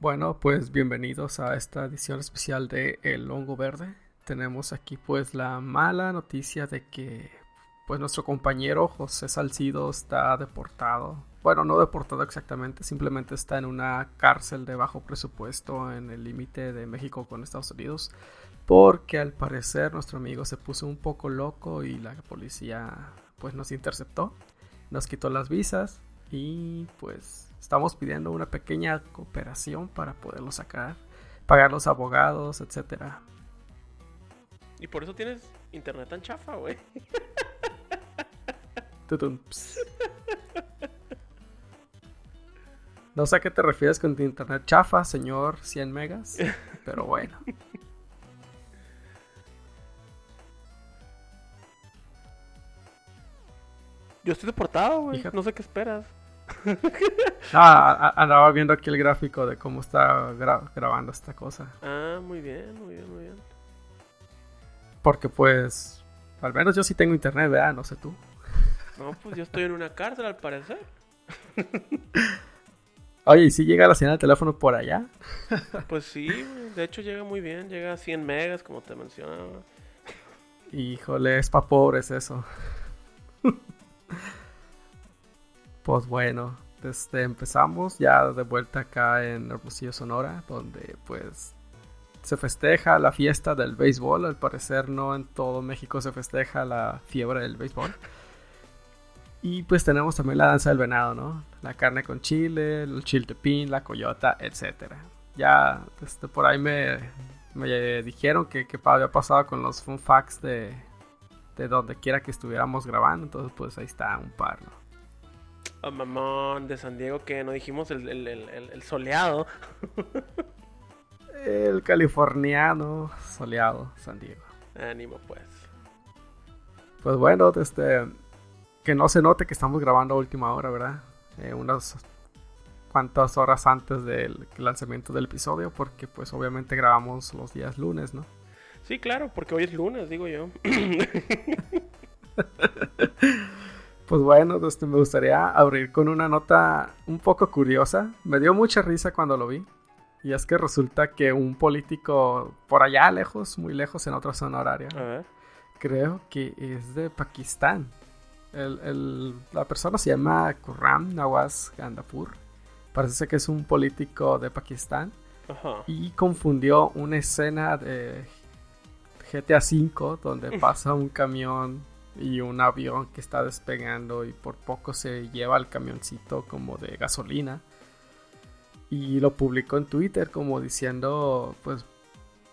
Bueno, pues bienvenidos a esta edición especial de El Hongo Verde. Tenemos aquí pues la mala noticia de que pues nuestro compañero José Salcido está deportado. Bueno, no deportado exactamente, simplemente está en una cárcel de bajo presupuesto en el límite de México con Estados Unidos. Porque al parecer nuestro amigo se puso un poco loco y la policía pues nos interceptó, nos quitó las visas y pues Estamos pidiendo una pequeña cooperación para poderlo sacar, pagar los abogados, etcétera. Y por eso tienes internet tan chafa, güey. No sé a qué te refieres con tu internet chafa, señor 100 megas, pero bueno. Yo estoy deportado, güey. No sé qué esperas. ah, andaba viendo aquí el gráfico de cómo está grabando esta cosa. Ah, muy bien, muy bien, muy bien. Porque pues, al menos yo sí tengo internet, ¿verdad? No sé tú. No, pues yo estoy en una cárcel al parecer. Oye, ¿y si llega la señal de teléfono por allá? Pues sí, de hecho llega muy bien, llega a 100 megas como te mencionaba. Híjole, es pa' pobres eso. Pues bueno, desde empezamos ya de vuelta acá en Hermosillo, Sonora, donde pues se festeja la fiesta del béisbol. Al parecer no en todo México se festeja la fiebre del béisbol. Y pues tenemos también la danza del venado, ¿no? La carne con chile, el chiltepín, la coyota, etc. Ya este, por ahí me, me dijeron que, que había pasado con los fun facts de, de donde quiera que estuviéramos grabando. Entonces pues ahí está un par, ¿no? Oh, mamón, de San Diego que no dijimos el, soleado. el californiano soleado, San Diego. Ánimo, pues. Pues bueno, este, que no se note que estamos grabando a última hora, ¿verdad? Eh, unas cuantas horas antes del lanzamiento del episodio, porque pues obviamente grabamos los días lunes, ¿no? Sí, claro, porque hoy es lunes, digo yo. Pues bueno, este, me gustaría abrir con una nota un poco curiosa. Me dio mucha risa cuando lo vi. Y es que resulta que un político por allá lejos, muy lejos en otra zona horaria, creo que es de Pakistán. la persona se llama Kurram Nawaz Gandapur. Parece que es un político de Pakistán. Y confundió una escena de GTA V donde pasa un camión y un avión que está despegando y por poco se lleva el camioncito como de gasolina. Y lo publicó en Twitter como diciendo, pues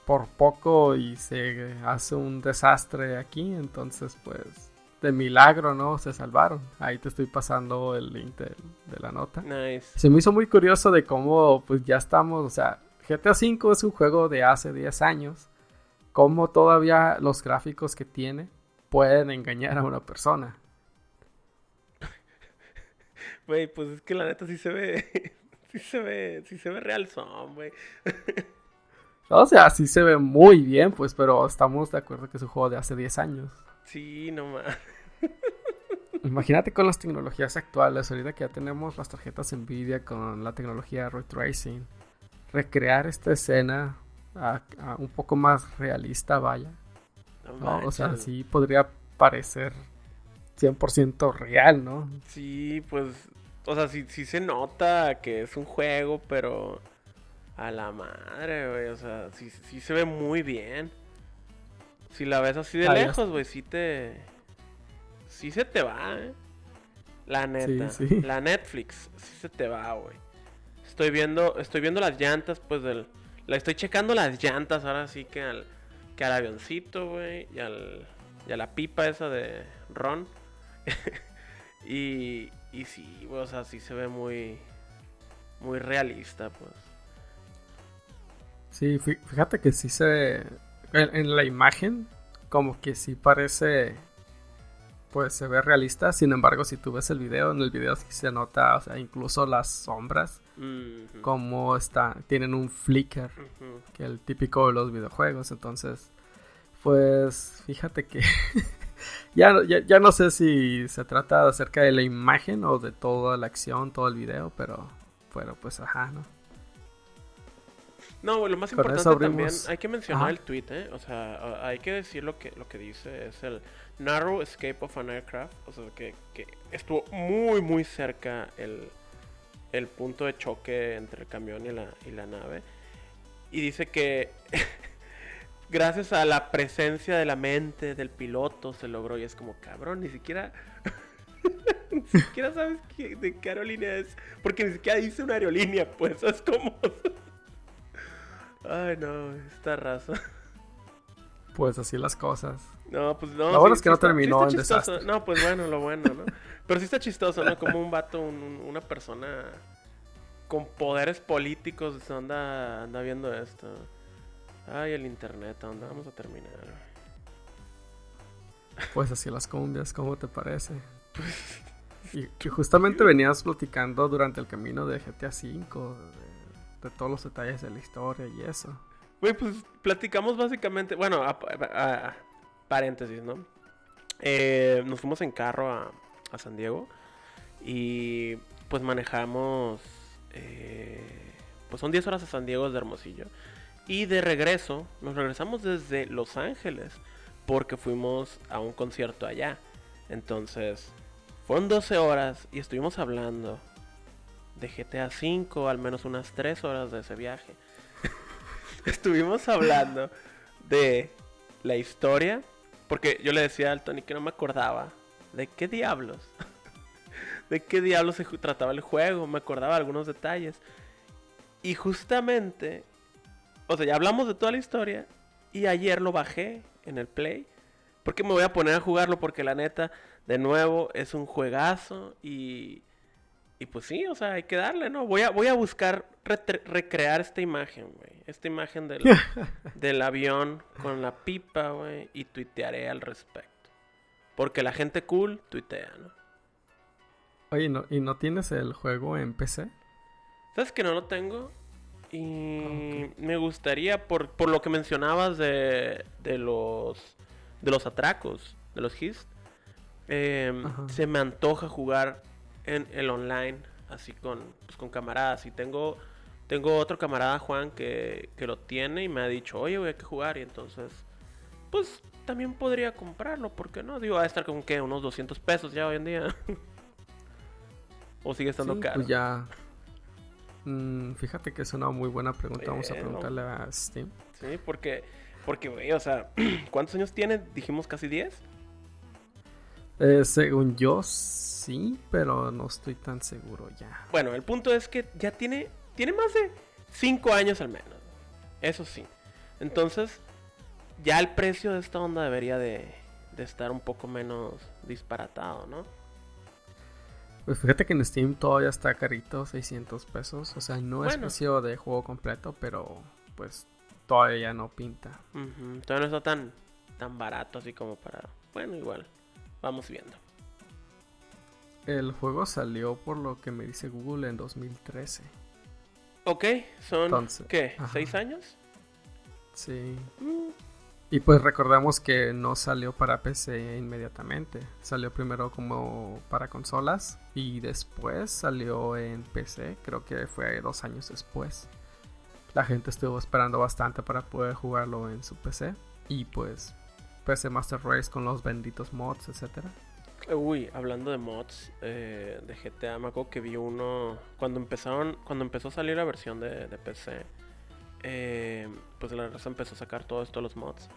por poco y se hace un desastre aquí, entonces pues de milagro, ¿no? Se salvaron. Ahí te estoy pasando el link de, la nota. Se me hizo muy curioso de cómo pues ya estamos, o sea, GTA V es un juego de hace 10 años. Cómo todavía los gráficos que tiene pueden engañar a una persona. Güey, pues es que la neta sí se ve. sí se ve. Sí se ve real son, güey. o sea, sí se ve muy bien, pues, pero estamos de acuerdo que es un juego de hace 10 años. Sí, no más. Imagínate con las tecnologías actuales, ahorita que ya tenemos las tarjetas Nvidia con la tecnología Ray Tracing, recrear esta escena un poco más realista, vaya o sea, sí podría parecer 100% real, ¿no? Sí, pues, o sea, sí, se nota que es un juego, pero a la madre, güey, o sea, sí, sí se ve muy bien. Si la ves así de lejos, güey, sí te... Sí se te va, ¿eh? La neta. La Netflix, sí se te va, güey. Estoy viendo, estoy viendo las llantas, pues, del... La estoy checando las llantas ahora sí que al que al avioncito, güey, y, al, y a la pipa esa de Ron. y, y sí, güey, o sea, sí se ve muy, muy realista, pues. Sí, fíjate que sí se... En, en la imagen, como que sí parece pues se ve realista. Sin embargo, si tú ves el video, en el video sí se nota, o sea, incluso las sombras, como están, tienen un flicker, que es el típico de los videojuegos. Entonces, pues fíjate que ya, ya, no sé si se trata acerca de la imagen o de toda la acción, todo el video, pero, pero pues ajá, ¿no? No, lo más importante también, hay que mencionar el tweet, ¿eh? O sea, hay que decir lo que, lo que dice, es el Narrow Escape of an Aircraft, o sea, que, que estuvo muy, muy cerca el, el punto de choque entre el camión y la, y la nave. Y dice que gracias a la presencia de la mente del piloto se logró y es como, cabrón, ni siquiera... ni siquiera sabes de qué aerolínea es. Porque ni siquiera dice una aerolínea, pues. Es como. Ay, no, esta raza. Pues así las cosas. No, pues no. Lo bueno es que no terminó en desastre. No, pues bueno, lo bueno, ¿no? Pero sí está chistoso, ¿no? Como un vato, una persona con poderes políticos anda, anda viendo esto. Ay, el internet, ¿a dónde vamos a terminar? Pues así las cumbias, ¿cómo te parece? Pues... Y, justamente venías platicando durante el camino de GTA V, de, todos los detalles de la historia y eso. Güey, pues platicamos básicamente, bueno, paréntesis, ¿no? Eh, nos fuimos en carro a, San Diego y pues manejamos, eh, pues son 10 horas a San Diego de Hermosillo. Y de regreso, nos regresamos desde Los Ángeles porque fuimos a un concierto allá. Entonces, fueron 12 horas y estuvimos hablando de GTA V, al menos unas 3 horas de ese viaje. estuvimos hablando de la historia, porque yo le decía al Tony que no me acordaba de qué diablos, de qué diablos se trataba el juego, me acordaba algunos detalles. Y justamente, o sea, ya hablamos de toda la historia y ayer lo bajé en el Play, porque me voy a poner a jugarlo porque la neta de nuevo, es un juegazo y, y pues sí, o sea, hay que darle, ¿no? Voy a, voy a buscar recrear esta imagen, güey. Esta imagen del, del avión con la pipa, güey, y tuitearé al respecto. Porque la gente cool tuitea, ¿no? Oye, ¿no, ¿y no tienes el juego en PC? ¿Sabes que no lo tengo? Y me gustaría, por, por lo que mencionabas de, de los de los atracos, de los hits, Em, se me antoja jugar en el online, así con, pues, con camaradas. Y tengo, tengo otro camarada, Juan, que, lo tiene y me ha dicho, oye, voy a que jugar. Y entonces, pues también podría comprarlo, ¿por qué no? Digo, va a estar con que unos 200 pesos ya hoy en día. o sigue estando sí, caro. Pues ya. Mm, fíjate que es una muy buena pregunta. Vamos a preguntarle a Steam. Sí, porque, porque, güey, o sea, ¿cuántos años tiene? Dijimos casi 10. Eh, según yo, sí, pero no estoy tan seguro ya. Bueno, el punto es que ya tiene, tiene más de 5 años al menos. Eso sí. Entonces, ya el precio de esta onda debería de, estar un poco menos disparatado, ¿no? Pues fíjate que en Steam todavía está carito, 600 pesos. O sea, no es precio de juego completo, pero pues todavía no pinta. Todavía no está tan, tan barato así como para... Bueno, igual. Vamos viendo. El juego salió por lo que me dice Google en 2013. Ok, son ¿qué? ¿Seis años? Sí. Mm. Y pues recordamos que no salió para PC inmediatamente. Salió primero como para consolas y después salió en PC. Creo que fue dos años después. La gente estuvo esperando bastante para poder jugarlo en su PC. Y pues PC Master Race con los benditos mods, etcétera. Uy, hablando de mods eh, de GTA, me acuerdo que vi uno cuando empezaron, cuando empezó a salir la versión de, PC, eh, pues la raza empezó a sacar todo esto los mods.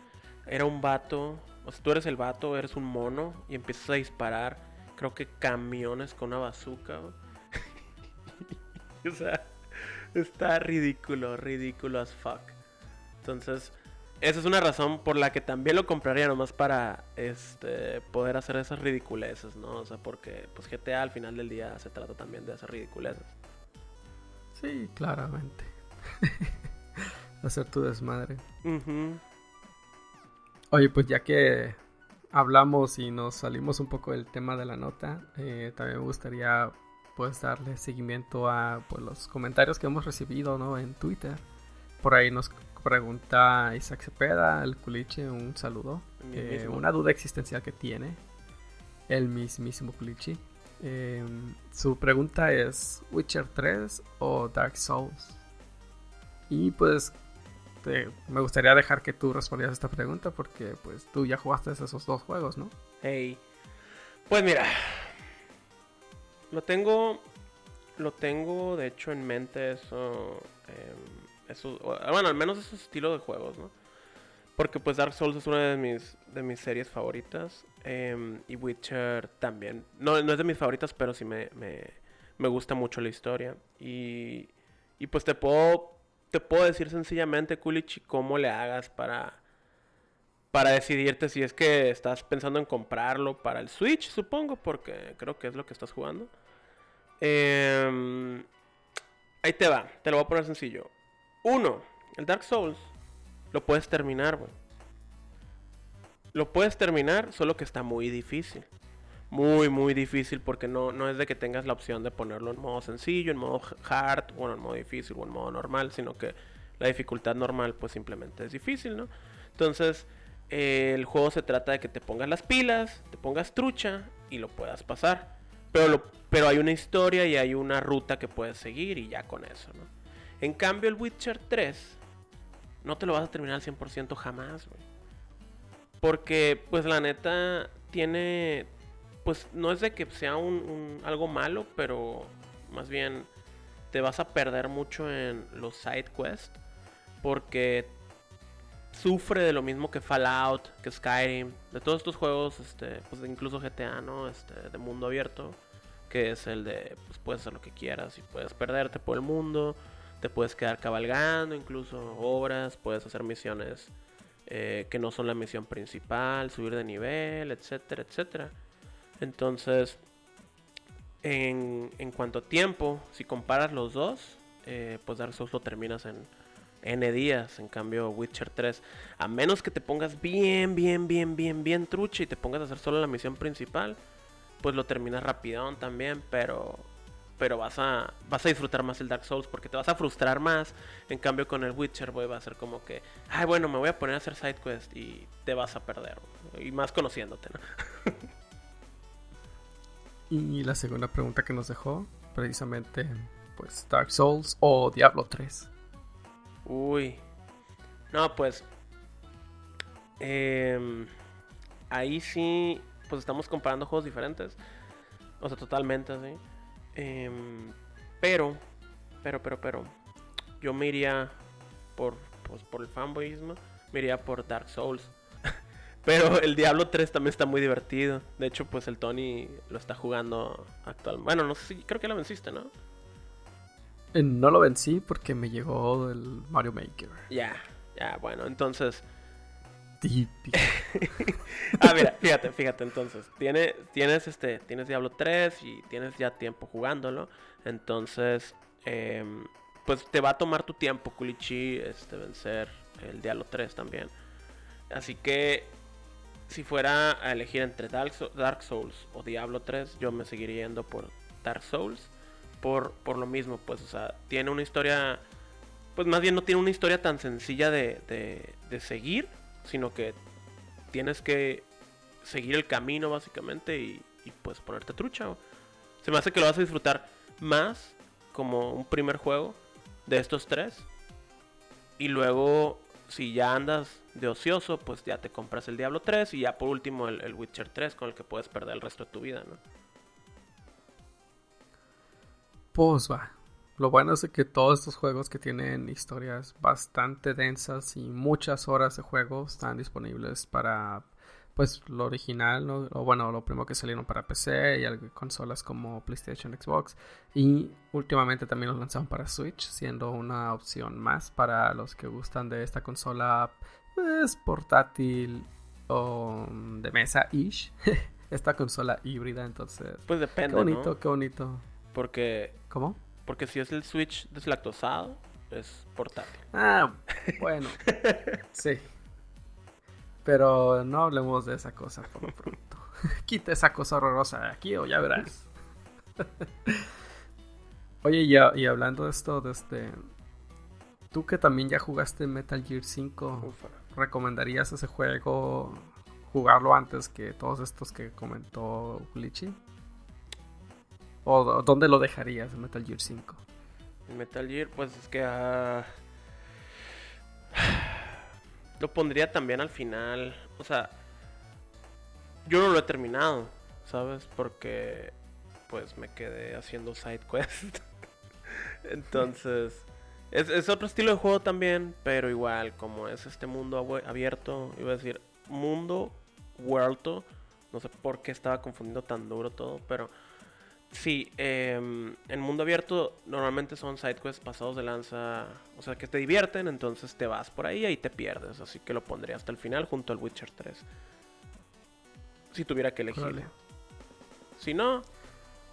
Era un vato, o sea, tú eres el vato, eres un mono y empiezas a disparar, creo que camiones con una bazooka. o sea, está ridículo, ridículo as fuck. Entonces, esa es una razón por la que también lo compraría nomás para este poder hacer esas ridiculeces, ¿no? O sea, porque pues GTA al final del día se trata también de hacer ridiculeces. Sí, claramente. hacer tu desmadre. Oye, pues ya que hablamos y nos salimos un poco del tema de la nota, eh, también me gustaría pues darle seguimiento a pues, los comentarios que hemos recibido, ¿no? En Twitter. Por ahí nos Pregunta Isaac Cepeda, el culiche, un saludo. Eh, una duda existencial que tiene el mismísimo culiche. Em, su pregunta es: ¿Witcher 3 o Dark Souls? Y pues me gustaría dejar que tú respondieras esta pregunta porque pues tú ya jugaste esos dos juegos, ¿no? Hey. Pues mira, lo tengo, lo tengo de hecho en mente eso, em, bueno, al menos esos estilos de juegos, ¿no? Porque pues Dark Souls es una de mis, de mis series favoritas em, y Witcher también. No, no es de mis favoritas, pero sí me, me, me gusta mucho la historia y, y pues te puedo te puedo decir sencillamente, Kulich, cómo le hagas para, para decidirte si es que estás pensando en comprarlo para el Switch, supongo, porque creo que es lo que estás jugando. Em, ahí te va, te lo voy a poner sencillo. Uno, el Dark Souls lo puedes terminar, güey. Lo puedes terminar, solo que está muy difícil muy, muy difícil porque no, no es de que tengas la opción de ponerlo en modo sencillo, en modo hard, bueno, en modo difícil o en modo normal, sino que la dificultad normal pues simplemente es difícil, ¿no? Entonces, el juego se trata de que te pongas las pilas, te pongas trucha y lo puedas pasar. Pero, pero hay una historia y hay una ruta que puedes seguir y ya con eso, ¿no? En cambio, el Witcher 3 no te lo vas a terminar al 100% jamás, güey. Porque, pues la neta, tiene, pues no es de que sea un, algo malo, pero más bien te vas a perder mucho en los side quests porque sufre de lo mismo que Fallout, que Skyrim, de todos estos juegos, este, pues incluso GTA, ¿no? Este, de mundo abierto, que es el de, pues puedes hacer lo que quieras y puedes perderte por el mundo, te puedes quedar cabalgando, incluso obras, puedes hacer misiones eh, que no son la misión principal, subir de nivel, etcétera, etcétera. Entonces, en, cuanto a tiempo, si comparas los dos, eh, pues Dark Souls lo terminas en N días. En cambio, Witcher 3, a menos que te pongas bien, bien, bien, bien, bien trucha y te pongas a hacer solo la misión principal, pues lo terminas rapidón también, pero pero vas a vas a disfrutar más el Dark Souls porque te vas a frustrar más. En cambio con el Witcher, voy va a ser como que, ay, bueno, me voy a poner a hacer side quest y te vas a perder. Y más conociéndote, ¿no? Y la segunda pregunta que nos dejó, precisamente, pues Dark Souls o Diablo 3. Uy. No, pues. Em, ahí sí, pues estamos comparando juegos diferentes. O sea, totalmente, sí. Em, pero, pero, pero, pero. Yo me iría por, pues, por el fanboyismo. Me iría por Dark Souls. Pero el Diablo 3 también está muy divertido. De hecho, pues el Tony lo está jugando actualmente. Bueno, no sé si creo que lo venciste, ¿no? Eh, no lo vencí porque me llegó el Mario Maker. Ya, ya, bueno, entonces. Típico. ah, mira, fíjate, fíjate, entonces. Tienes, tienes, este, tienes Diablo 3 y tienes ya tiempo jugándolo. Entonces, em, pues te va a tomar tu tiempo, Kulichi, este, vencer el Diablo 3 también. Así que si fuera a elegir entre Dark Souls o Diablo 3, yo me seguiría yendo por Dark Souls. Por, por lo mismo, pues, o sea, tiene una historia. Pues más bien no tiene una historia tan sencilla de, de, seguir, sino que tienes que seguir el camino básicamente y, pues ponerte trucha. Se me hace que lo vas a disfrutar más como un primer juego de estos tres. Y luego si ya andas de ocioso, pues ya te compras el Diablo 3 y ya por último el, Witcher 3 con el que puedes perder el resto de tu vida, ¿no? Pues va. Lo bueno es que todos estos juegos que tienen historias bastante densas y muchas horas de juego están disponibles para pues lo original, ¿no? o bueno, lo primero que salieron para PC y consolas como PlayStation, Xbox y últimamente también los lanzaron para Switch, siendo una opción más para los que gustan de esta consola pues portátil o de mesa ish. esta consola híbrida, entonces. Pues depende, Qué bonito, qué bonito. Porque ¿Cómo? Porque si es el Switch deslactosado, es portátil. Ah, bueno. sí. Pero no hablemos de esa cosa por lo pronto. Quita esa cosa horrorosa de aquí o ya verás. Oye, y, y, hablando de esto, de este, tú que también ya jugaste Metal Gear 5, ¿recomendarías ese juego jugarlo antes que todos estos que comentó Glitchy? ¿O dónde lo dejarías Metal Gear 5? Metal Gear, pues es que... Uh lo pondría también al final. O sea, yo no lo he terminado, ¿sabes? Porque pues me quedé haciendo side quest. Entonces, es, es, otro estilo de juego también, pero igual, como es este mundo abierto, iba a decir mundo vuelto. No sé por qué estaba confundiendo tan duro todo, pero sí, eh, en mundo abierto normalmente son side quests pasados de lanza, o sea que te divierten, entonces te vas por ahí y te pierdes, así que lo pondría hasta el final junto al Witcher 3. Si tuviera que elegirlo. Si no,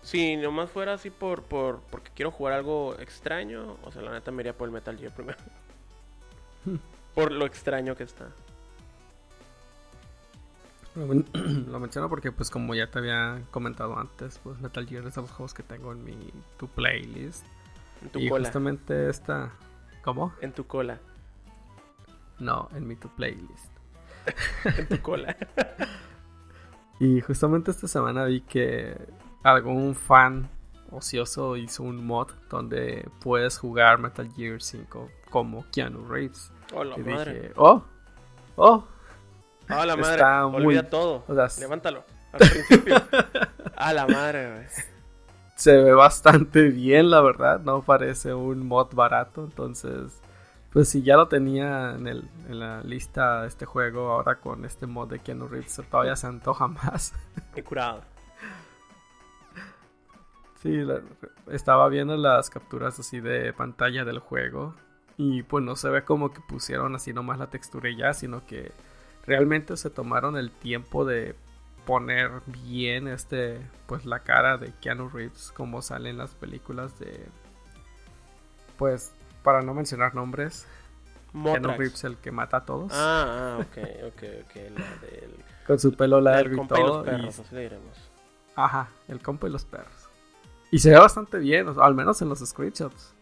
si nomás fuera así por, por porque quiero jugar algo extraño, o sea, la neta me iría por el Metal Gear primero. por lo extraño que está. Lo, menciono porque, pues, como ya te había comentado antes, pues Metal Gear es de los juegos que tengo en mi tu playlist. En tu y justamente esta. ¿Cómo? En tu cola. No, en mi tu playlist. en tu cola. y justamente esta semana vi que algún fan ocioso hizo un mod donde puedes jugar Metal Gear 5 como Keanu Reeves. Oh, y Dije, oh, oh, a la madre, olvida todo. Levántalo. Al principio. a la madre, güey. Se ve bastante bien, la verdad. No parece un mod barato. Entonces, pues si ya lo tenía en, el, en la lista este juego, ahora con este mod de Keanu Reeves todavía se antoja más. He curado. Sí, estaba viendo las capturas así de pantalla del juego. Y pues no se ve como que pusieron así nomás la textura y ya, sino que realmente se tomaron el tiempo de poner bien este pues la cara de Keanu Reeves como sale en las películas de pues para no mencionar nombres Keanu Reeves el que mata a todos. Ah, ah ok ok ok con su pelo largo y todo y los perros, diremos. ajá el compa y los perros. Y se ve bastante bien al menos en los screenshots.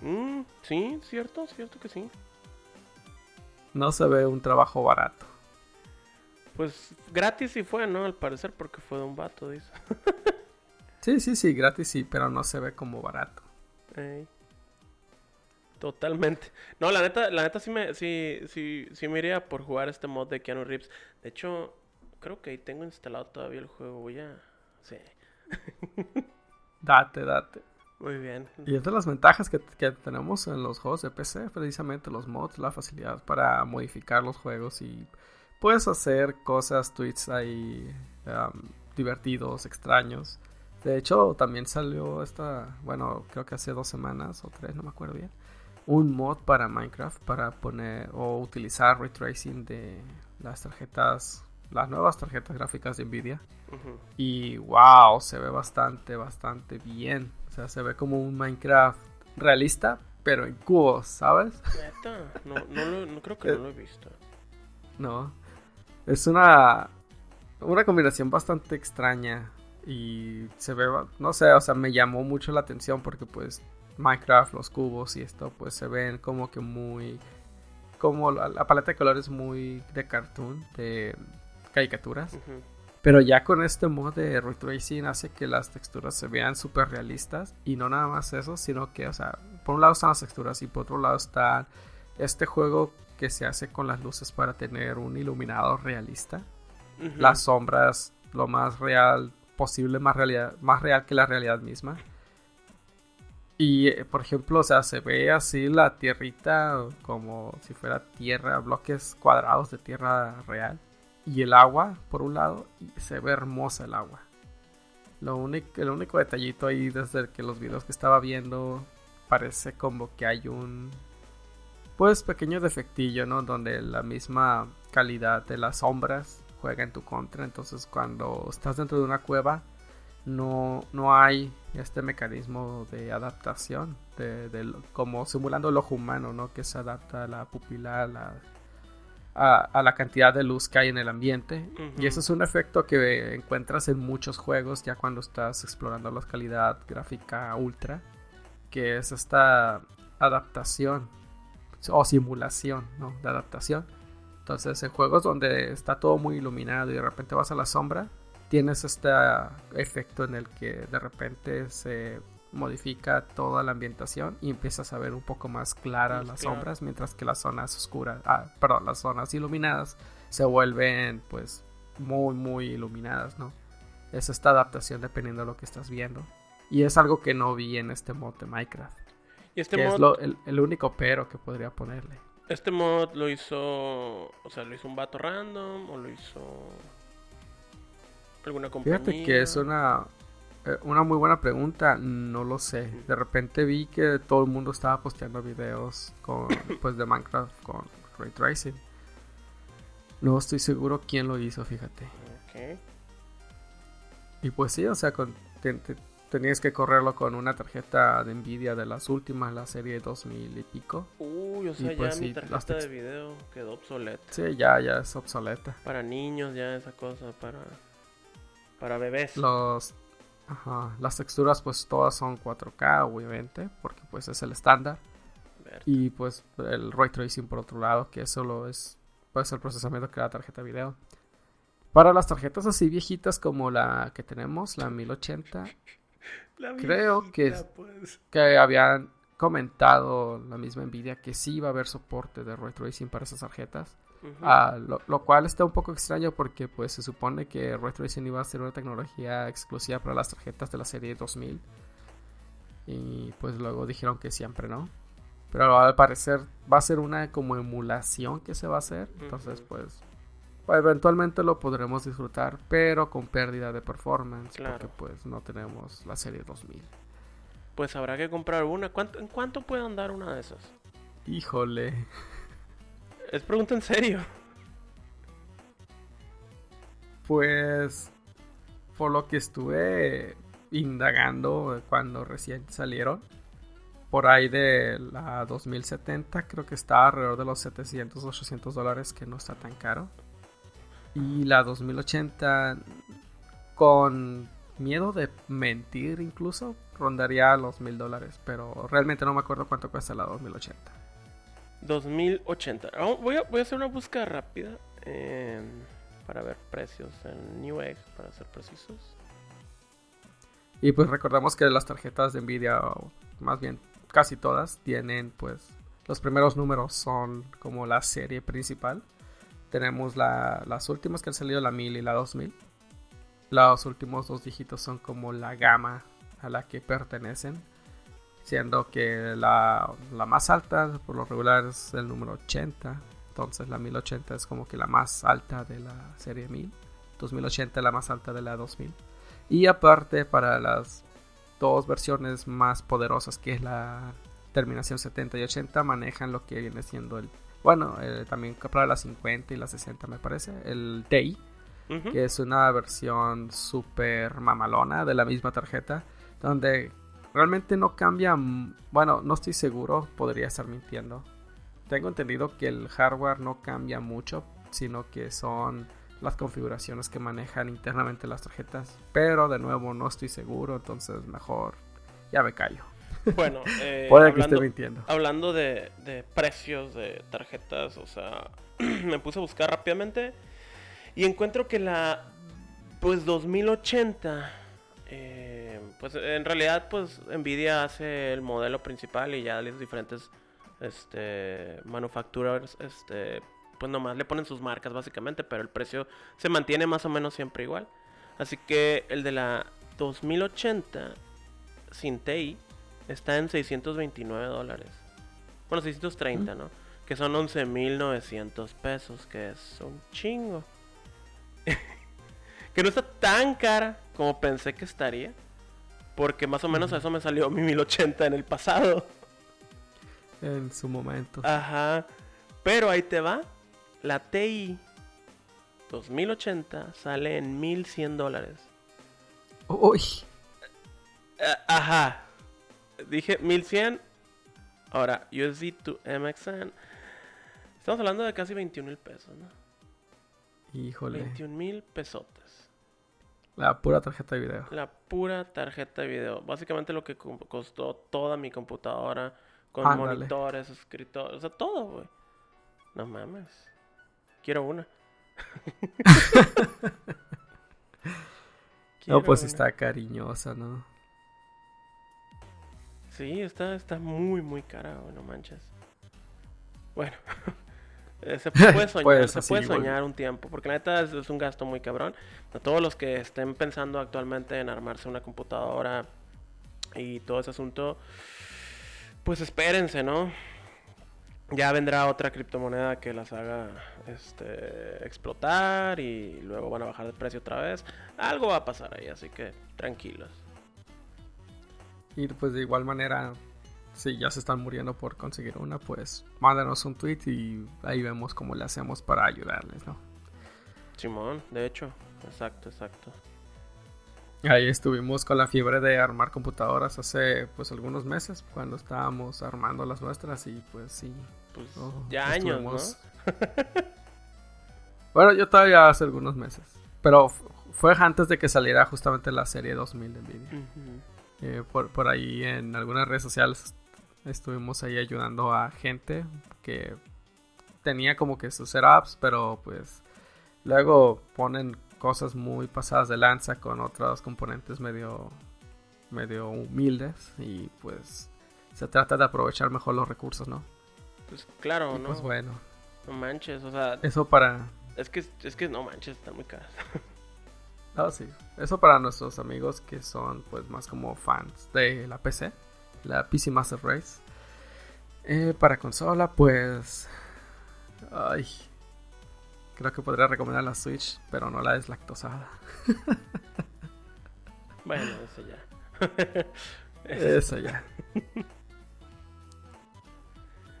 Mm, sí cierto cierto que sí no se ve un trabajo barato. Pues gratis sí fue, ¿no? Al parecer porque fue de un vato, dice. sí, sí, sí, gratis sí, pero no se ve como barato. Totalmente. No, la neta, la neta sí me, sí, sí, sí me iría por jugar este mod de Keanu Reeves. De hecho, creo que ahí tengo instalado todavía el juego. Voy a... Sí. date, date. Muy bien. Y es de las ventajas que, tenemos en los juegos de PC, precisamente los mods, la facilidad para modificar los juegos y puedes hacer cosas, tweets ahí divertidos, extraños. De hecho, también salió esta, bueno, creo que hace dos semanas o tres, no me acuerdo bien, un mod para Minecraft para poner o utilizar ray tracing de las tarjetas, las nuevas tarjetas gráficas de Nvidia. Y wow, se ve bastante, bastante bien se ve como un Minecraft realista, pero en cubos, ¿sabes? No, no, creo que no lo he visto. No. Es una, una combinación bastante extraña. Y se ve, no sé, o sea, me llamó mucho la atención porque pues Minecraft, los cubos y esto, pues se ven como que muy... Como la, paleta de colores muy de cartoon, de caricaturas. Pero ya con este modo de ray tracing hace que las texturas se vean súper realistas. Y no nada más eso, sino que, o sea, por un lado están las texturas y por otro lado está este juego que se hace con las luces para tener un iluminado realista. Las sombras, lo más real posible, más, realidad, más real que la realidad misma. Y, eh, por ejemplo, o sea, se ve así la tierrita como si fuera tierra, bloques cuadrados de tierra real y el agua por un lado y se ve hermosa el agua. Lo único, el único detallito ahí desde que los videos que estaba viendo parece como que hay un pues pequeño defectillo, ¿no? Donde la misma calidad de las sombras juega en tu contra. Entonces cuando estás dentro de una cueva no, no hay este mecanismo de adaptación, de, como simulando el ojo humano, ¿no? Que se adapta a la pupila, a la a, la cantidad de luz que hay en el ambiente. Y eso es un efecto que encuentras en muchos juegos ya cuando estás explorando la calidad gráfica ultra, que es esta adaptación o simulación ¿no? de adaptación. Entonces en juegos donde está todo muy iluminado y de repente vas a la sombra, tienes este efecto en el que de repente se modifica toda la ambientación y empiezas a ver un poco más claras las sombras, mientras que las zonas oscuras, ah, perdón, las zonas iluminadas se vuelven pues muy muy iluminadas, ¿no? Es esta adaptación dependiendo de lo que estás viendo. Y es algo que no vi en este mod de Minecraft. Y este mod... es el, único pero que podría ponerle. Este mod lo hizo, o sea, lo hizo un vato random o lo hizo alguna compañía. Fíjate que es una una muy buena pregunta, no lo sé. De repente vi que todo el mundo estaba posteando videos con, pues, de Minecraft con Ray Tracing. No estoy seguro quién lo hizo, fíjate. Y pues sí, o sea, tenías que correrlo con una tarjeta de Nvidia de las últimas, la serie 2000 y pico. Uy, o sea, pues ya mi tarjeta de video quedó obsoleta. Sí, ya, ya es obsoleta. Para niños ya esa cosa, para, para bebés. Los Ajá. Las texturas pues todas son 4K obviamente, porque pues es el estándar. Y pues el ray tracing por otro lado, que solo es pues el procesamiento que da la tarjeta video. Para las tarjetas así viejitas como la que tenemos, la 1080, creo que, pues. que habían comentado la misma Nvidia que sí iba a haber soporte de ray tracing para esas tarjetas. Ah, lo, cual está un poco extraño porque pues se supone que Ray Tracing iba a ser una tecnología exclusiva para las tarjetas de la serie 2000 y pues luego dijeron que siempre no pero al parecer va a ser una como emulación que se va a hacer. Entonces pues, eventualmente lo podremos disfrutar pero con pérdida de performance porque pues no tenemos la serie 2000 pues habrá que comprar una. ¿Cuánto, ¿en cuánto puede andar una de esas? híjole es pregunta en serio. Pues, por lo que estuve indagando cuando recién salieron, por ahí de la 2070 creo que está alrededor de los 700, 800 dólares, que no está tan caro. Y la 2080, con miedo de mentir incluso, rondaría los 1000 dólares, pero realmente no me acuerdo cuánto cuesta la 2080. 2080. Voy a, voy a hacer una búsqueda rápida para ver precios en Newegg, para ser precisos. Y pues recordamos que las tarjetas de Nvidia, más bien casi todas, tienen pues los primeros números son como la serie principal. Tenemos las últimas que han salido, la 1000 y la 2000. Los últimos dos dígitos son como la gama a la que pertenecen siendo que la, más alta por lo regular es el número 80, entonces la 1080 es como que la más alta de la serie 1000, 2080 la más alta de la 2000. Y aparte para las dos versiones más poderosas que es la terminación 70 y 80 manejan lo que viene siendo el bueno, eh, también para la 50 y la 60 me parece, el TI, que es una versión super mamalona de la misma tarjeta, donde Realmente no cambia, bueno, no estoy seguro, podría estar mintiendo. Tengo entendido que el hardware no cambia mucho, sino que son las configuraciones que manejan internamente las tarjetas. Pero de nuevo no estoy seguro, entonces mejor ya me callo. Bueno, eh, puede que esté mintiendo. Hablando de, de, precios de tarjetas, o sea, me puse a buscar rápidamente y encuentro que la pues 2080 eh, pues en realidad, pues Nvidia hace el modelo principal y ya los diferentes este, manufacturers, este, pues nomás le ponen sus marcas básicamente, pero el precio se mantiene más o menos siempre igual. Así que el de la 2080 sin TI está en 629 dólares. Bueno, 630, ¿no? Que son 11.900 pesos, que es un chingo. que no está tan cara como pensé que estaría. Porque más o menos a eso me salió mi 1080 en el pasado. En su momento. Ajá. Pero ahí te va. La TI 2080 sale en 1100 dólares. Uy. Eh, ajá. Dije 1100. Ahora, USD to MXN. Estamos hablando de casi 21 mil pesos, ¿no? Híjole. 21 mil pesotes. La pura tarjeta de video. La pura tarjeta de video. Básicamente lo que costó toda mi computadora con monitores, escritores, o sea, todo, güey. No mames. Quiero una. no, pues está cariñosa, ¿no? Sí, está, está muy, muy cara, no manches. Bueno, eh, se puede soñar, pues se puede soñar un tiempo, porque la neta es, un gasto muy cabrón. A todos los que estén pensando actualmente en armarse una computadora y todo ese asunto, pues espérense, ¿no? Ya vendrá otra criptomoneda que las haga este, explotar y luego van a bajar de precio otra vez. Algo va a pasar ahí, así que tranquilos. Y pues de igual manera, si ya se están muriendo por conseguir una, pues mándanos un tweet y ahí vemos cómo le hacemos para ayudarles, ¿no? Simón, de hecho, exacto, exacto. Ahí estuvimos con la fiebre de armar computadoras hace pues algunos meses cuando estábamos armando las nuestras y pues sí. Pues oh, ya años, ¿no? bueno, yo todavía hace algunos meses. Pero fue antes de que saliera justamente la serie 2000 de Nvidia. Eh, por, ahí en algunas redes sociales estuvimos ahí ayudando a gente que tenía como que sus setups, pero pues luego ponen cosas muy pasadas de lanza con otros componentes medio medio humildes y pues se trata de aprovechar mejor los recursos, ¿no? Pues claro, ¿no? Pues bueno. No manches, o sea, eso para es que es que no manches, están muy caras. Ah, sí. Eso para nuestros amigos que son pues más como fans de la PC, la PC Master Race. Eh, para consola, pues... Ay, creo que podría recomendar la Switch, pero no la deslactosada. bueno, eso ya. eso ya.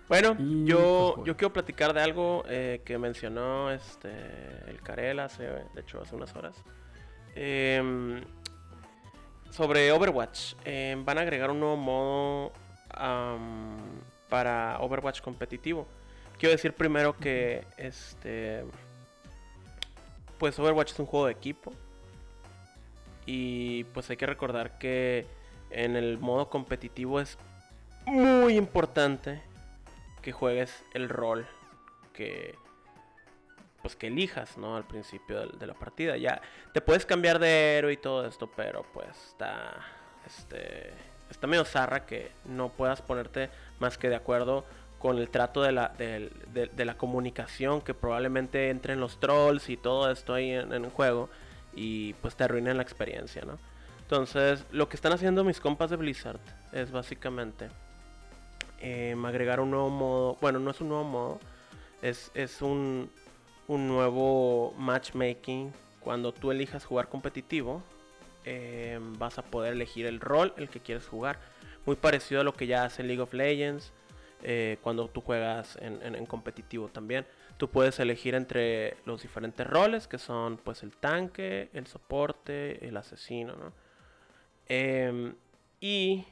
Bueno, yo, pues, yo quiero platicar de algo eh, que mencionó este el Carel hace, de hecho, hace unas horas. Em, sobre Overwatch. Em, van a agregar un nuevo modo para Overwatch competitivo. Quiero decir primero que este. Pues Overwatch es un juego de equipo. Y pues hay que recordar que en el modo competitivo es muy importante que juegues el rol que pues que elijas, ¿no? Al principio de, la partida. Ya te puedes cambiar de héroe y todo esto, pero pues está este está medio zarra que no puedas ponerte más que de acuerdo con el trato de la, de, la comunicación que probablemente entren los trolls y todo esto ahí en, el juego y pues te arruinen la experiencia, ¿no? Entonces, lo que están haciendo mis compas de Blizzard es básicamente eh, agregar un nuevo modo, bueno, no es un nuevo modo, es, es un, un nuevo matchmaking. Cuando tú elijas jugar competitivo, em, vas a poder elegir el rol el que quieres jugar. Muy parecido a lo que ya hace League of Legends. Eh, cuando tú juegas en, competitivo también. Tú puedes elegir entre los diferentes roles que son pues el tanque, el soporte, el asesino. Em, y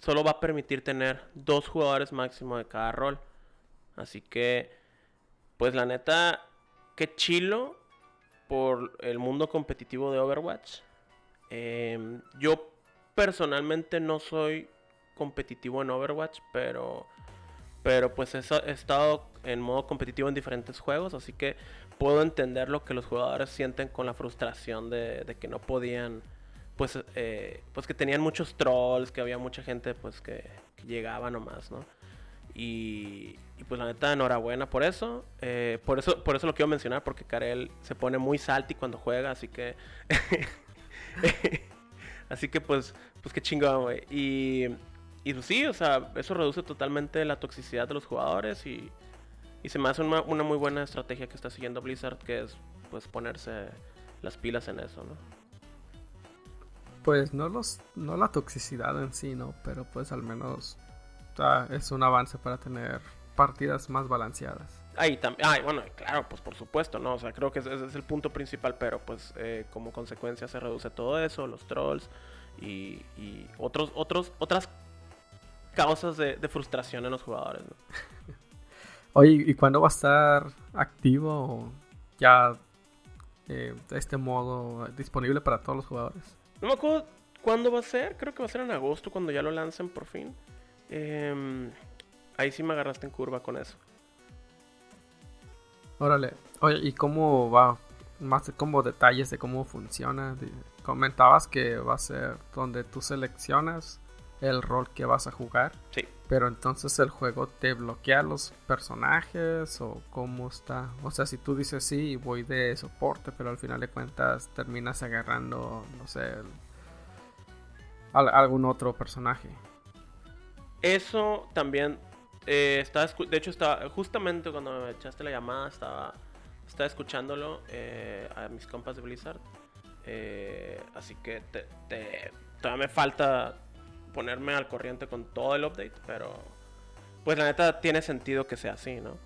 solo va a permitir tener dos jugadores máximo de cada rol. Así que, pues la neta, qué chilo por el mundo competitivo de Overwatch. Em, yo personalmente no soy competitivo en Overwatch, pero, pero pues he, estado en modo competitivo en diferentes juegos, así que puedo entender lo que los jugadores sienten con la frustración de, que no podían, pues, eh, pues que tenían muchos trolls, que había mucha gente pues que, que llegaba nomás, ¿no? Y, pues la neta, enhorabuena por eso. Eh, por eso. Por eso lo quiero mencionar, porque Karel se pone muy salty cuando juega, así que. así que pues, pues qué chingón, güey. Y, y pues sí, o sea, eso reduce totalmente la toxicidad de los jugadores y, y se me hace una, una, muy buena estrategia que está siguiendo Blizzard, que es pues ponerse las pilas en eso, ¿no? Pues no los, no la toxicidad en sí, ¿no? Pero pues al menos es un avance para tener partidas más balanceadas. Ahí también, ay, bueno, claro, pues por supuesto, ¿no? O sea, creo que ese, es el punto principal, pero pues eh, como consecuencia se reduce todo eso, los trolls y, otros, otros, otras causas de, frustración en los jugadores, Oye, ¿y cuándo va a estar activo ya eh, este modo disponible para todos los jugadores? No me acuerdo cuándo va a ser, creo que va a ser en agosto cuando ya lo lancen por fin. Em, ahí sí me agarraste en curva con eso. Órale. Oye, ¿y cómo va? Más como detalles de cómo funciona. Comentabas que va a ser donde tú seleccionas el rol que vas a jugar. Sí. Pero entonces el juego te bloquea los personajes o cómo está. O sea, si tú dices sí, voy de soporte, pero al final de cuentas terminas agarrando, no sé, algún otro personaje. Eso también eh, de hecho, estaba justamente cuando me echaste la llamada, estaba, estaba escuchándolo eh, a mis compas de Blizzard. Eh, así que todavía me falta ponerme al corriente con todo el update, pero pues la neta tiene sentido que sea así, ¿no?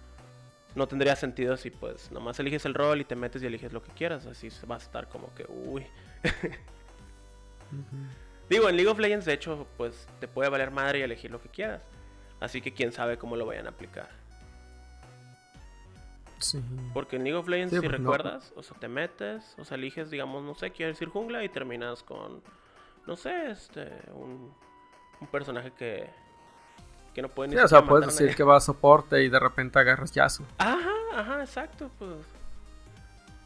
No tendría sentido si pues nomás eliges el rol y te metes y eliges lo que quieras, así va a estar como que, uy. Digo, en League of Legends de hecho pues te puede valer madre y elegir lo que quieras. Así que quién sabe cómo lo vayan a aplicar. Sí. Porque en League of Legends, si recuerdas, o sea, te metes, o sea, eliges, digamos, no sé, quieres ir jungla y terminas con, no sé, este, un, un personaje que, que no puede ni sí, O sea, puedes decir que va a soporte y de repente agarras Yasuo. Ajá, ajá, exacto, pues.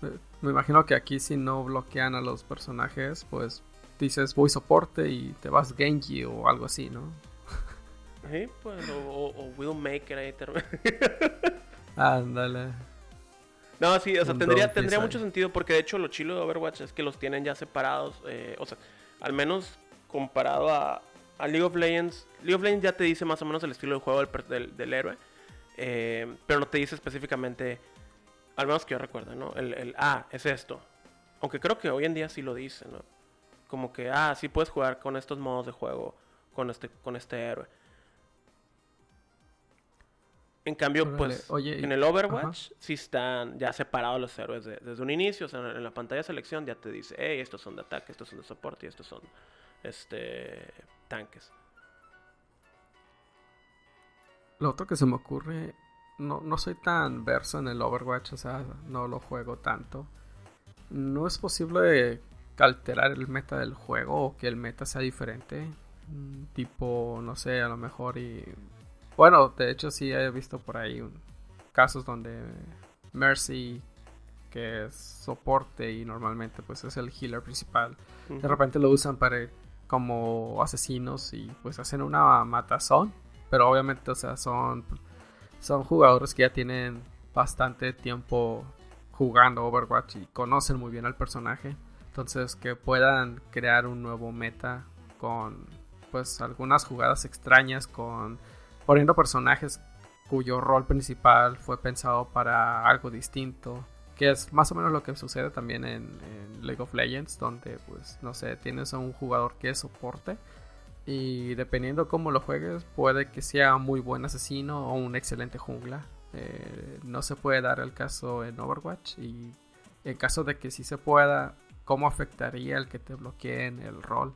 Eh, me imagino que aquí si no bloquean a los personajes, pues dices voy soporte y te vas Genji o algo así, ¿no? Sí, pues, o, o Maker ahí Ándale. No, sí, o sea, tendría, tendría mucho sentido porque de hecho lo chilo de Overwatch es que los tienen ya separados. Eh, o sea, al menos comparado a, a, League of Legends. League of Legends ya te dice más o menos el estilo de juego del, del, héroe. Eh, pero no te dice específicamente, al menos que yo recuerdo, ¿no? El, el, ah, es esto. Aunque creo que hoy en día sí lo dice, ¿no? Como que, ah, sí puedes jugar con estos modos de juego con este, con este héroe. En cambio, pues en el Overwatch sí están ya separados los héroes desde un inicio. O sea, en la pantalla de selección ya te dice, hey, estos son de ataque, estos son de soporte y estos son este tanques. Lo otro que se me ocurre, no, no soy tan verso en el Overwatch, o sea, no lo juego tanto. ¿No es posible alterar el meta del juego o que el meta sea diferente? Mm, tipo, no sé, a lo mejor y bueno, de hecho sí he visto por ahí casos donde Mercy, que es soporte y normalmente pues es el healer principal, de repente lo usan para como asesinos y pues hacen una matazón, pero obviamente o sea, son son jugadores que ya tienen bastante tiempo jugando Overwatch y conocen muy bien al personaje, entonces que puedan crear un nuevo meta con pues algunas jugadas extrañas con poniendo personajes cuyo rol principal fue pensado para algo distinto. Que es más o menos lo que sucede también en, League of Legends, donde pues no sé, tienes a un jugador que es soporte. Y dependiendo cómo lo juegues, puede que sea muy buen asesino o un excelente jungla. Eh, no se puede dar el caso en Overwatch. Y en caso de que sí se pueda, ¿cómo afectaría el que te bloqueen el rol?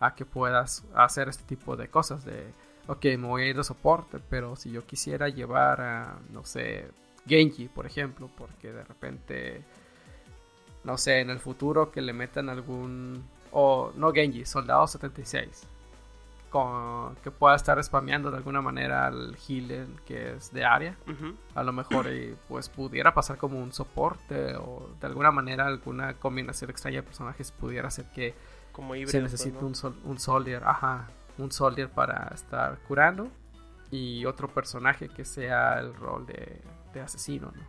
A que puedas hacer este tipo de cosas. De ok, me voy a ir de soporte, pero si yo quisiera llevar a, no sé, Genji, por ejemplo, porque de repente, no sé, en el futuro que le metan algún, o no Genji, Soldado 76, con, que pueda estar spameando de alguna manera al healer que es de área, a lo mejor pues pudiera pasar como un soporte o de alguna manera alguna combinación extraña de personajes pudiera hacer que como se pues, necesite un, un soldier, ajá, un soldier para estar curando y otro personaje que sea el rol de, asesino, ¿no?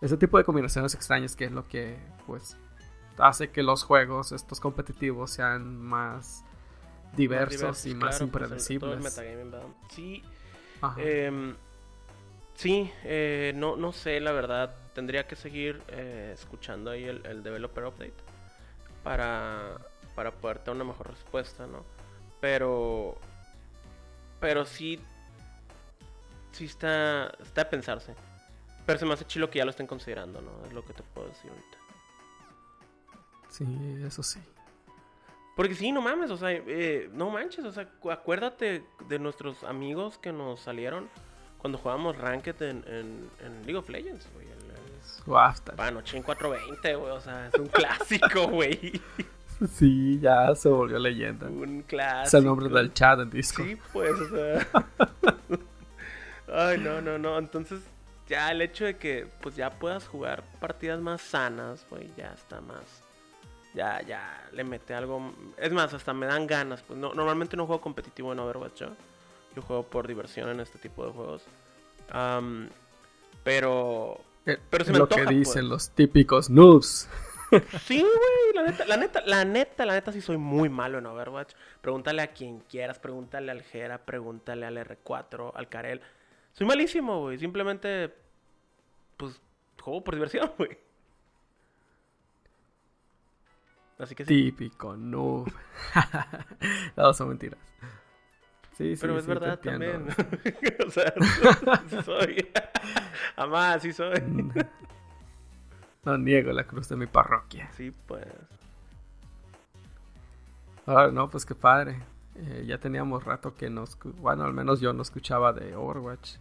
Ese tipo de combinaciones extrañas que es lo que pues hace que los juegos estos competitivos sean más diversos, y más pues, impredecibles. sí, em, sí eh, no, no sé la verdad. Tendría que seguir eh, escuchando ahí el, el developer update para para poder tener una mejor respuesta, ¿no? Pero, pero sí, sí está, está de pensarse. Pero se me hace chilo que ya lo estén considerando, ¿no? Es lo que te puedo decir ahorita. Sí, eso sí. Porque sí, no mames, o sea, eh, no manches, o sea, acuérdate de nuestros amigos que nos salieron cuando jugábamos Ranked en, en, League of Legends, güey. Bueno, 420, güey, o sea, es un clásico, güey. Sí, ya se volvió leyenda. Un clásico. Es el nombre del chat en disco. Sí, pues, o sea. Ay, no, no, no. Entonces, ya el hecho de que pues ya puedas jugar partidas más sanas, güey, ya está más ya, ya le mete algo. Es más, hasta me dan ganas. Pues no, normalmente no juego competitivo en Overwatch. Yo, yo juego por diversión en este tipo de juegos. pero. Eh, pero se me lo que dicen pues. los típicos noobs. Sí, güey, la neta, la neta, la neta, la neta sí soy muy malo en Overwatch. Pregúntale a quien quieras, pregúntale al Gera, pregúntale al R4, al Karel. Soy malísimo, güey. Simplemente, pues, juego por diversión, güey. Así que sí. Típico, no. no, son mentiras. Sí, sí, Pero es verdad también. o sea, sí soy. Amá, sí soy. No niego la cruz de mi parroquia. Sí, pues. Ahora, no, pues qué padre. Eh, ya teníamos rato que nos. Bueno, al menos yo no escuchaba de Overwatch.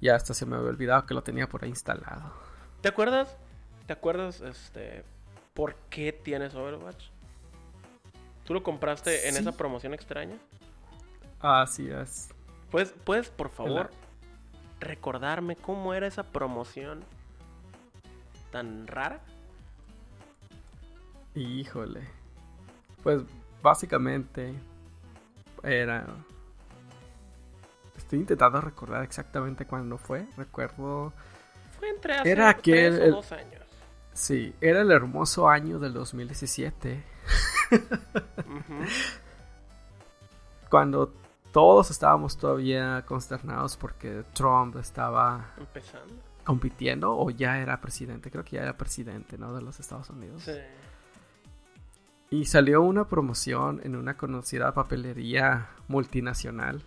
Ya hasta se me había olvidado que lo tenía por ahí instalado. ¿Te acuerdas? ¿Te acuerdas? Este por qué tienes Overwatch. ¿Tú lo compraste en esa promoción extraña? Así es. ¿Puedes, puedes por favor, recordarme cómo era esa promoción tan rara? Híjole. Pues básicamente era... Estoy intentando recordar exactamente cuándo fue. Recuerdo... Fue entre hace era tres o dos años. Sí, era el hermoso año del 2017. Cuando todos estábamos todavía consternados porque Trump estaba empezando compitiendo o ya era presidente, creo que ya era presidente, ¿no? De los Estados Unidos. Sí. Y salió una promoción en una conocida papelería multinacional.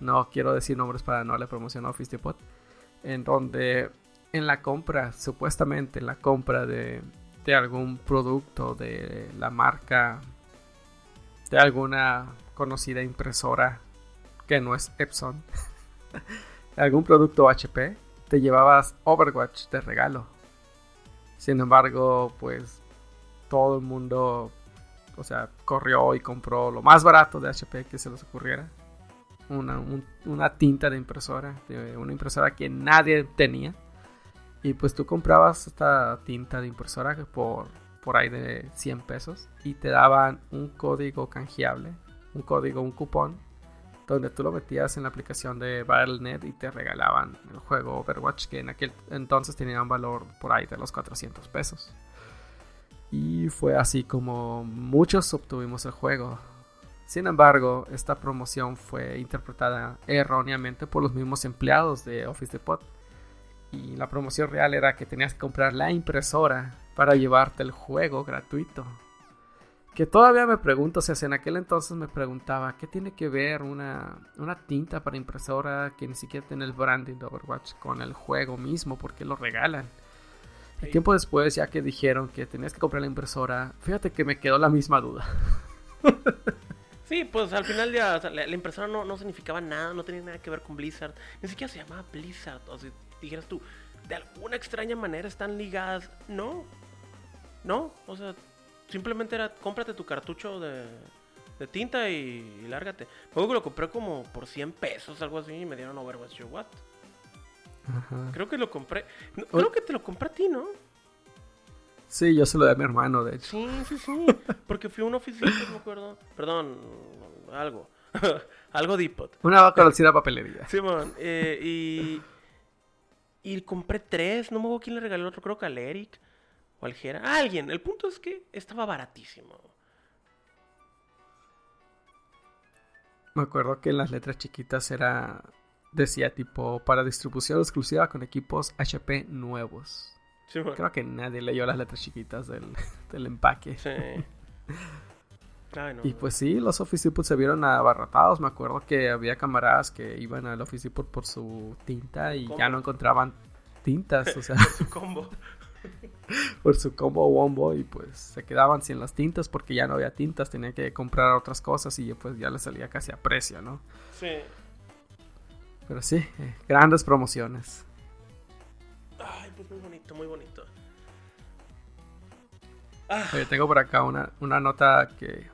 No quiero decir nombres para no le promoción a Office Depot. En donde en la compra, supuestamente en la compra de, de algún producto de la marca, de alguna conocida impresora que no es Epson, algún producto HP, te llevabas Overwatch de regalo. Sin embargo, pues todo el mundo, o sea, corrió y compró lo más barato de HP que se les ocurriera. Una, tinta de impresora, de una impresora que nadie tenía. Y pues tú comprabas esta tinta de impresora por, por ahí de 100 pesos y te daban un código canjeable, un código, un cupón, donde tú lo metías en la aplicación de Battle.net y te regalaban el juego Overwatch, que en aquel entonces tenía un valor por ahí de los 400 pesos. Y fue así como muchos obtuvimos el juego. Sin embargo, esta promoción fue interpretada erróneamente por los mismos empleados de Office Depot y la promoción real era que tenías que comprar la impresora para llevarte el juego gratuito. Que todavía me pregunto, o sea, en aquel entonces me preguntaba, ¿qué tiene que ver una, tinta para impresora que ni siquiera tiene el branding de Overwatch con el juego mismo? ¿Por qué lo regalan? El tiempo después, ya que dijeron que tenías que comprar la impresora, fíjate que me quedó la misma duda. Sí, pues al final ya, la, impresora no, no, significaba nada, no tenía nada que ver con Blizzard. Ni siquiera se llamaba Blizzard. O sea, dijeras tú, de alguna extraña manera están ligadas. No, no, o sea, simplemente era cómprate tu cartucho de, de tinta y, lárgate. Luego lo compré como por 100 pesos, algo así, y me dieron Overwatch. Yo, what? Creo que lo compré. creo que te lo compré a ti, ¿no? Sí, yo se lo di a mi hermano, de hecho. Sí, sí, sí. Porque fui a una oficina, no me acuerdo. Perdón, algo. algo Depot. Una conocida papelería. Sí, man. Eh, y y compré tres, no me acuerdo quién le regaló el otro, creo que al Eric o al Jera. A alguien. El punto es que estaba baratísimo. Me acuerdo que en las letras chiquitas era. Decía tipo para distribución exclusiva con equipos HP nuevos. Creo que nadie leyó las letras chiquitas del, del empaque. Sí. Y pues sí, los Office Depot se vieron abarrotados. Me acuerdo que había camaradas que iban al Office Depot por su tinta y ya no encontraban tintas. O sea, su combo. por su combo wombo y pues se quedaban sin las tintas porque ya no había tintas. Tenían que comprar otras cosas y pues ya les salía casi a precio, ¿no? Sí. Pero sí, eh, grandes promociones. Ay, pues muy bonito, muy bonito. tengo por acá una, una nota que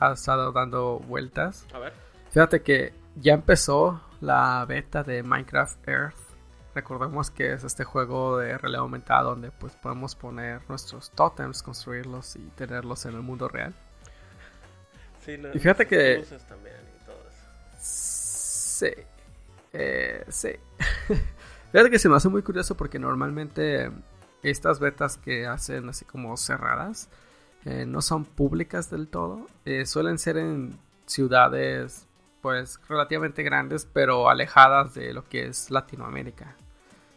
ha estado dando vueltas. A ver. Fíjate que ya empezó la beta de Minecraft Earth Recordemos que es este juego de realidad aumentada donde pues podemos poner nuestros totems, construirlos y tenerlos en el mundo real. Sí, y fíjate que... También y todo eso. Sí. Eh, sí. fíjate que se me hace muy curioso porque normalmente estas betas que hacen así como cerradas eh, no son públicas del todo. Eh, suelen ser en ciudades pues relativamente grandes pero alejadas de lo que es Latinoamérica.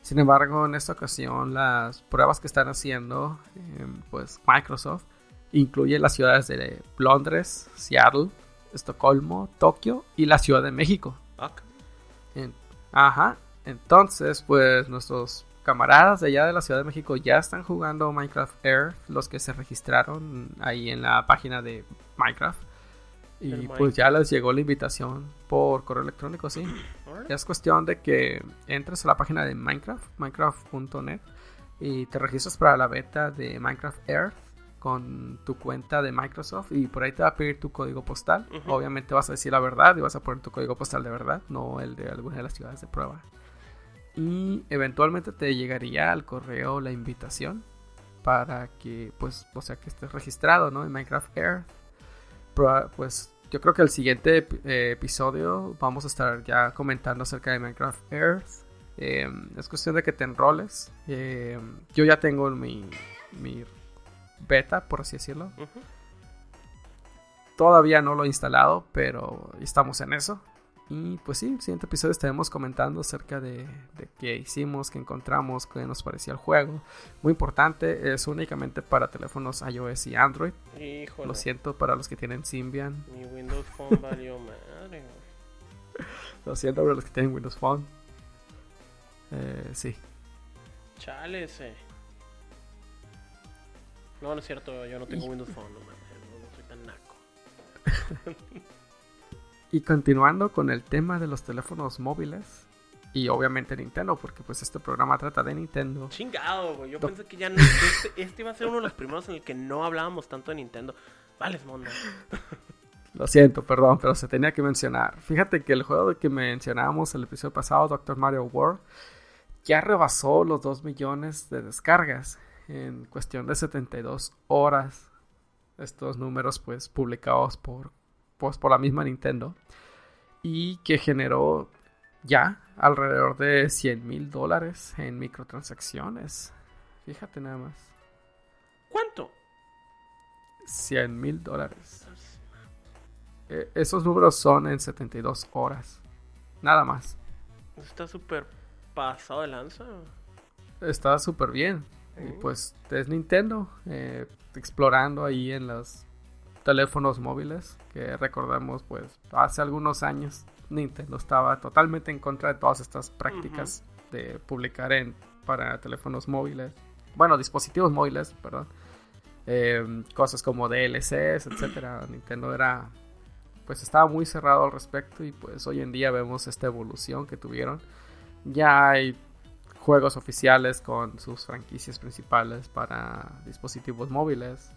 Sin embargo, en esta ocasión las pruebas que están haciendo em, pues Microsoft incluye las ciudades de Londres, Seattle, Estocolmo, Tokio y la Ciudad de México. ajá. Entonces, pues nuestros camaradas de allá de la Ciudad de México ya están jugando Minecraft Air, los que se registraron ahí en la página de Minecraft. Y pues ya les llegó la invitación por correo electrónico, sí. Ya es cuestión de que entres a la página de Minecraft, minecraft.net, y te registras para la beta de Minecraft Earth con tu cuenta de Microsoft y por ahí te va a pedir tu código postal. Obviamente vas a decir la verdad y vas a poner tu código postal de verdad, no el de alguna de las ciudades de prueba. Y eventualmente te llegaría al correo la invitación para que, pues, o sea, que estés registrado, ¿no? En Minecraft Earth pues yo creo que el siguiente eh, episodio vamos a estar ya comentando acerca de Minecraft Earth. Em, es cuestión de que te enroles. Em, yo ya tengo mi, mi, beta, por así decirlo. Todavía no lo he instalado, pero estamos en eso. Y pues sí, en el siguiente episodio estaremos comentando acerca de, de qué hicimos, qué encontramos, qué nos parecía el juego. Muy importante, es únicamente para teléfonos iOS y Android. Lo siento para los que tienen Symbian. Mi Windows Phone valió madre. Lo siento para los que tienen Windows Phone. Eh, sí. Chale ese. No, no es cierto, yo no tengo Windows Phone, no, no, no soy tan naco. Y continuando con el tema de los teléfonos móviles y obviamente Nintendo, porque pues este programa trata de Nintendo. Chingado, güey. Yo pensé que ya no, este, este, iba a ser uno de los primeros en el que no hablábamos tanto de Nintendo. Vale, mono. Lo siento, perdón, pero se tenía que mencionar. Fíjate que el juego que mencionábamos el episodio pasado, Doctor Mario World, ya rebasó los 2 millones de descargas en cuestión de 72 horas. Estos números pues publicados por pues por la misma Nintendo y que generó ya alrededor de 100 mil dólares en microtransacciones. Fíjate nada más. ¿Cuánto? 100 mil dólares. Eh, esos números son en 72 horas. Nada más. Está súper pasado de lanza. Está súper bien. Y pues es Nintendo eh, explorando ahí en las teléfonos móviles, que recordamos pues hace algunos años Nintendo estaba totalmente en contra de todas estas prácticas de publicar en para teléfonos móviles, bueno, dispositivos móviles, perdón, em, cosas como DLCs, etcétera. Nintendo era pues estaba muy cerrado al respecto y pues hoy en día vemos esta evolución que tuvieron. Ya hay juegos oficiales con sus franquicias principales para dispositivos móviles.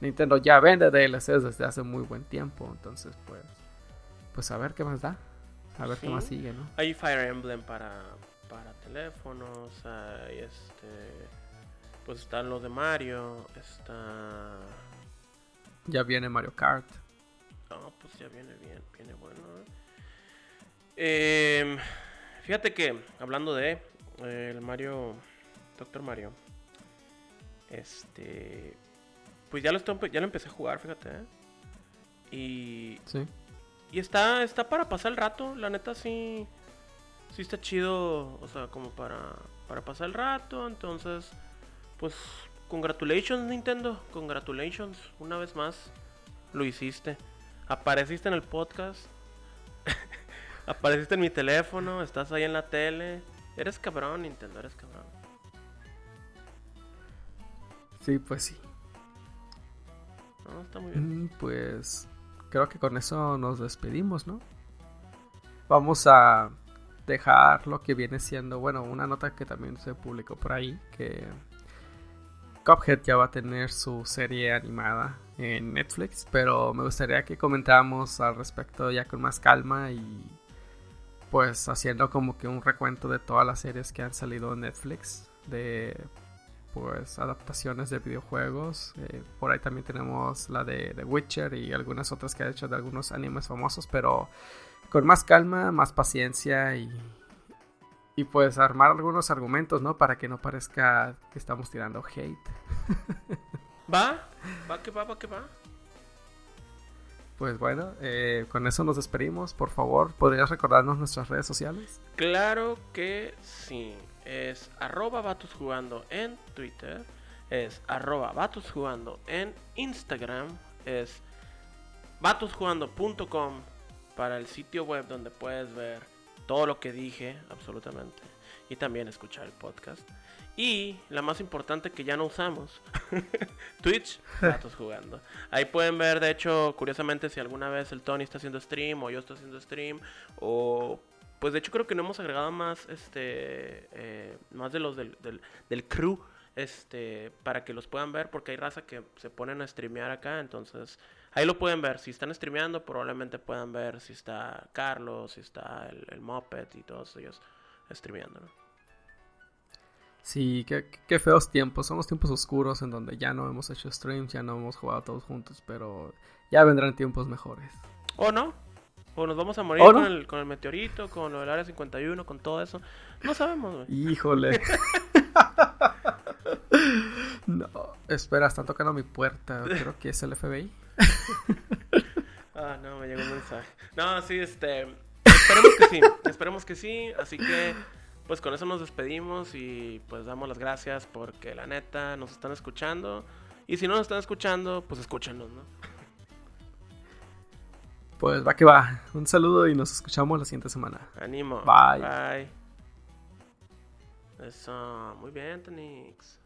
Nintendo ya vende DLCs desde hace muy buen tiempo, entonces pues pues a ver qué más da, a ver qué más sigue, ¿no? Hay Fire Emblem para para teléfonos, hay este pues están los de Mario, está ya viene Mario Kart. No, pues ya viene bien, viene bueno. Eh, fíjate que hablando de eh, el Mario Doctor Mario este pues ya lo, ya lo empecé a jugar, fíjate. ¿eh? Y. Sí. Y está, está para pasar el rato, la neta sí. Sí está chido, o sea, como para, para pasar el rato. Entonces, pues, congratulations Nintendo, congratulations, una vez más lo hiciste. Apareciste en el podcast, apareciste en mi teléfono, estás ahí en la tele. Eres cabrón, Nintendo, eres cabrón. Sí, pues sí. Mm, pues creo que con eso nos despedimos, ¿no? Vamos a dejar lo que viene siendo, bueno, una nota que también se publicó por ahí, que Cuphead ya va a tener su serie animada en Netflix, pero me gustaría que comentáramos al respecto ya con más calma y pues haciendo como que un recuento de todas las series que han salido en Netflix de pues adaptaciones de videojuegos. Eh, por ahí también tenemos la de The Witcher y algunas otras que ha hecho de algunos animes famosos, pero con más calma, más paciencia y, y pues armar algunos argumentos, ¿no? Para que no parezca que estamos tirando hate. ¿Va? ¿Va que va? ¿Va que va? Pues bueno, eh, con eso nos despedimos. Por favor, ¿podrías recordarnos nuestras redes sociales? Claro que sí es arroba vatos jugando en Twitter, es arroba vatos jugando en Instagram, es vatosjugando.com para el sitio web donde puedes ver todo lo que dije, absolutamente, y también escuchar el podcast. Y la más importante que ya no usamos, Twitch, Vatos Jugando. Ahí pueden ver, de hecho, curiosamente, si alguna vez el Tony está haciendo stream o yo estoy haciendo stream o pues de hecho creo que no hemos agregado más, este, eh, más de los del, del, crew, este, para que los puedan ver, porque hay raza que se ponen a streamear acá, entonces ahí lo pueden ver. Si están streameando, probablemente puedan ver si está Carlos, si está el, el Muppet y todos ellos streameando, ¿no? Sí, qué, qué, feos tiempos. Son los tiempos oscuros en donde ya no hemos hecho streams, ya no hemos jugado todos juntos, pero ya vendrán tiempos mejores. ¿O no? O nos vamos a morir con, el, con el meteorito, con lo del área 51, con todo eso. No sabemos, güey. Híjole. no, espera, están tocando mi puerta. Creo que es el FBI. ah, no, me llegó un mensaje. No, sí, este. Esperemos que sí. Esperemos que sí. Así que, pues con eso nos despedimos y pues damos las gracias porque la neta nos están escuchando. Y si no nos están escuchando, pues escúchanos, ¿no? Pues va que va. Un saludo y nos escuchamos la siguiente semana. Animo. Bye. Bye. Eso. Muy bien, Tenix.